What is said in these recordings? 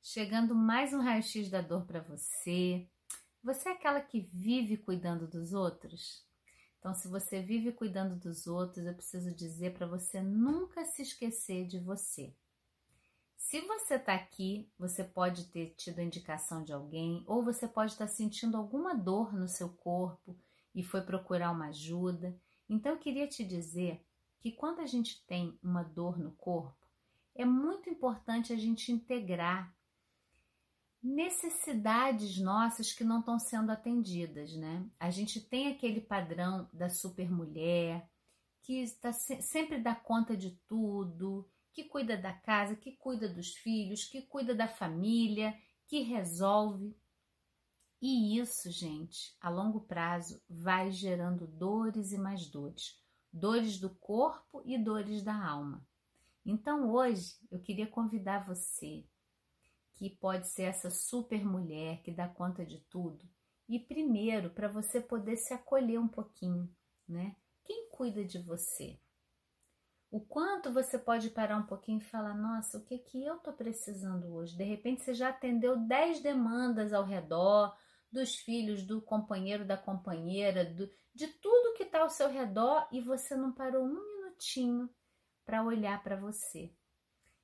Chegando mais um raio-x da dor para você. Você é aquela que vive cuidando dos outros? Então, se você vive cuidando dos outros, eu preciso dizer para você nunca se esquecer de você. Se você está aqui, você pode ter tido a indicação de alguém, ou você pode estar tá sentindo alguma dor no seu corpo e foi procurar uma ajuda. Então, eu queria te dizer que quando a gente tem uma dor no corpo, é muito importante a gente integrar necessidades nossas que não estão sendo atendidas, né? A gente tem aquele padrão da super mulher que está sempre dá conta de tudo, que cuida da casa, que cuida dos filhos, que cuida da família, que resolve. E isso, gente, a longo prazo vai gerando dores e mais dores, dores do corpo e dores da alma. Então, hoje eu queria convidar você que pode ser essa super mulher que dá conta de tudo. E primeiro, para você poder se acolher um pouquinho, né? Quem cuida de você? O quanto você pode parar um pouquinho e falar: nossa, o que que eu tô precisando hoje? De repente você já atendeu 10 demandas ao redor, dos filhos, do companheiro, da companheira, do, de tudo que está ao seu redor e você não parou um minutinho para olhar para você.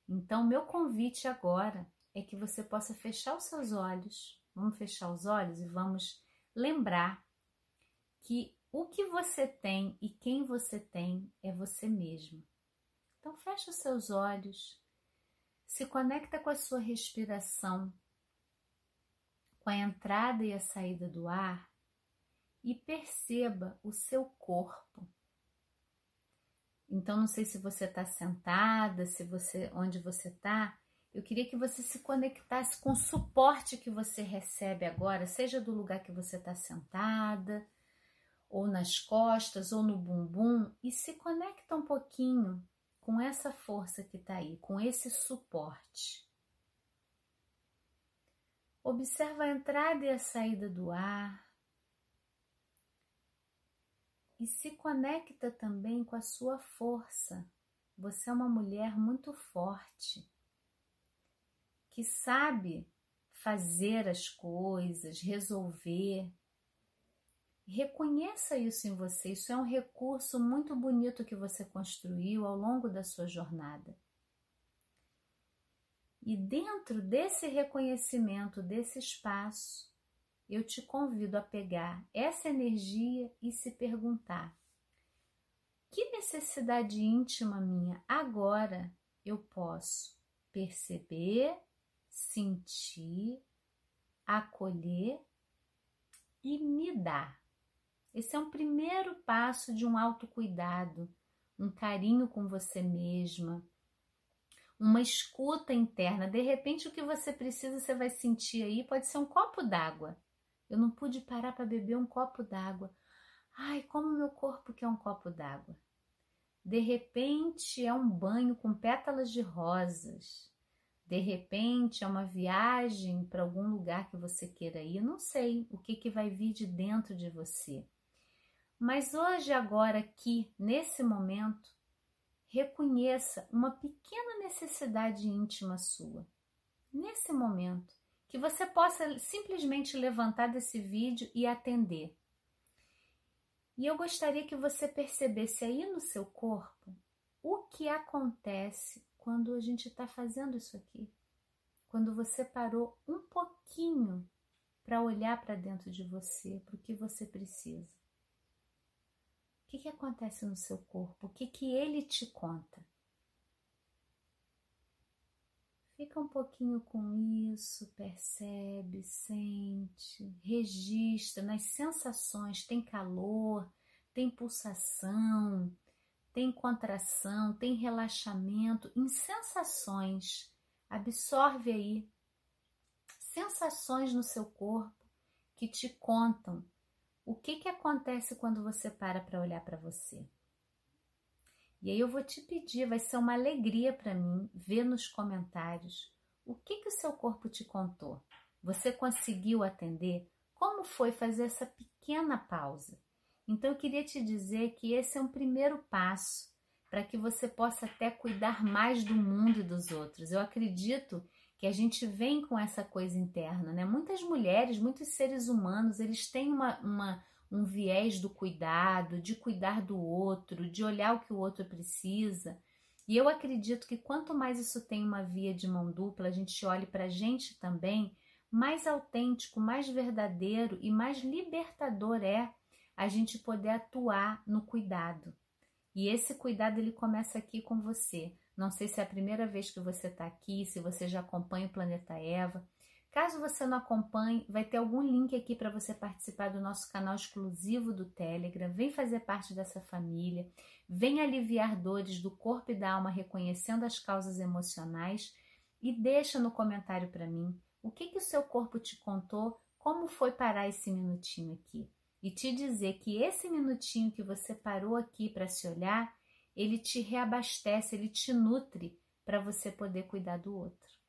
Então, meu convite agora é que você possa fechar os seus olhos. Vamos fechar os olhos e vamos lembrar que o que você tem e quem você tem é você mesmo. Então fecha os seus olhos, se conecta com a sua respiração, com a entrada e a saída do ar e perceba o seu corpo. Então não sei se você está sentada, se você onde você está, eu queria que você se conectasse com o suporte que você recebe agora, seja do lugar que você está sentada, ou nas costas, ou no bumbum, e se conecta um pouquinho com essa força que está aí, com esse suporte. Observa a entrada e a saída do ar. E se conecta também com a sua força. Você é uma mulher muito forte que sabe fazer as coisas, resolver. Reconheça isso em você. Isso é um recurso muito bonito que você construiu ao longo da sua jornada. E dentro desse reconhecimento, desse espaço, eu te convido a pegar essa energia e se perguntar: que necessidade íntima minha agora eu posso perceber sentir, acolher e me dar. Esse é um primeiro passo de um autocuidado, um carinho com você mesma, uma escuta interna. De repente, o que você precisa, você vai sentir aí, pode ser um copo d'água. Eu não pude parar para beber um copo d'água. Ai, como meu corpo quer um copo d'água. De repente, é um banho com pétalas de rosas. De repente é uma viagem para algum lugar que você queira ir, não sei o que, que vai vir de dentro de você. Mas hoje, agora, aqui, nesse momento, reconheça uma pequena necessidade íntima sua. Nesse momento, que você possa simplesmente levantar desse vídeo e atender. E eu gostaria que você percebesse aí no seu corpo o que acontece quando a gente está fazendo isso aqui. Quando você parou um pouquinho para olhar para dentro de você, para o que você precisa. O que, que acontece no seu corpo? O que, que ele te conta? Fica um pouquinho com isso, percebe, sente, registra nas sensações. Tem calor, tem pulsação, tem contração, tem relaxamento, em sensações. Absorve aí sensações no seu corpo que te contam o que, que acontece quando você para para olhar para você. E aí eu vou te pedir, vai ser uma alegria para mim ver nos comentários o que, que o seu corpo te contou. Você conseguiu atender? Como foi fazer essa pequena pausa? Então eu queria te dizer que esse é um primeiro passo para que você possa até cuidar mais do mundo e dos outros. Eu acredito que a gente vem com essa coisa interna, né? Muitas mulheres, muitos seres humanos, eles têm uma, uma, um viés do cuidado, de cuidar do outro, de olhar o que o outro precisa. E eu acredito que quanto mais isso tem uma via de mão dupla, a gente olhe para a gente também, mais autêntico, mais verdadeiro e mais libertador é a gente poder atuar no cuidado. E esse cuidado ele começa aqui com você. Não sei se é a primeira vez que você está aqui, se você já acompanha o Planeta Eva. Caso você não acompanhe, vai ter algum link aqui para você participar do nosso canal exclusivo do Telegram. Vem fazer parte dessa família. Vem aliviar dores do corpo e da alma, reconhecendo as causas emocionais. E deixa no comentário para mim o que, que o seu corpo te contou, como foi parar esse minutinho aqui e te dizer que esse minutinho que você parou aqui para se olhar, ele te reabastece, ele te nutre para você poder cuidar do outro.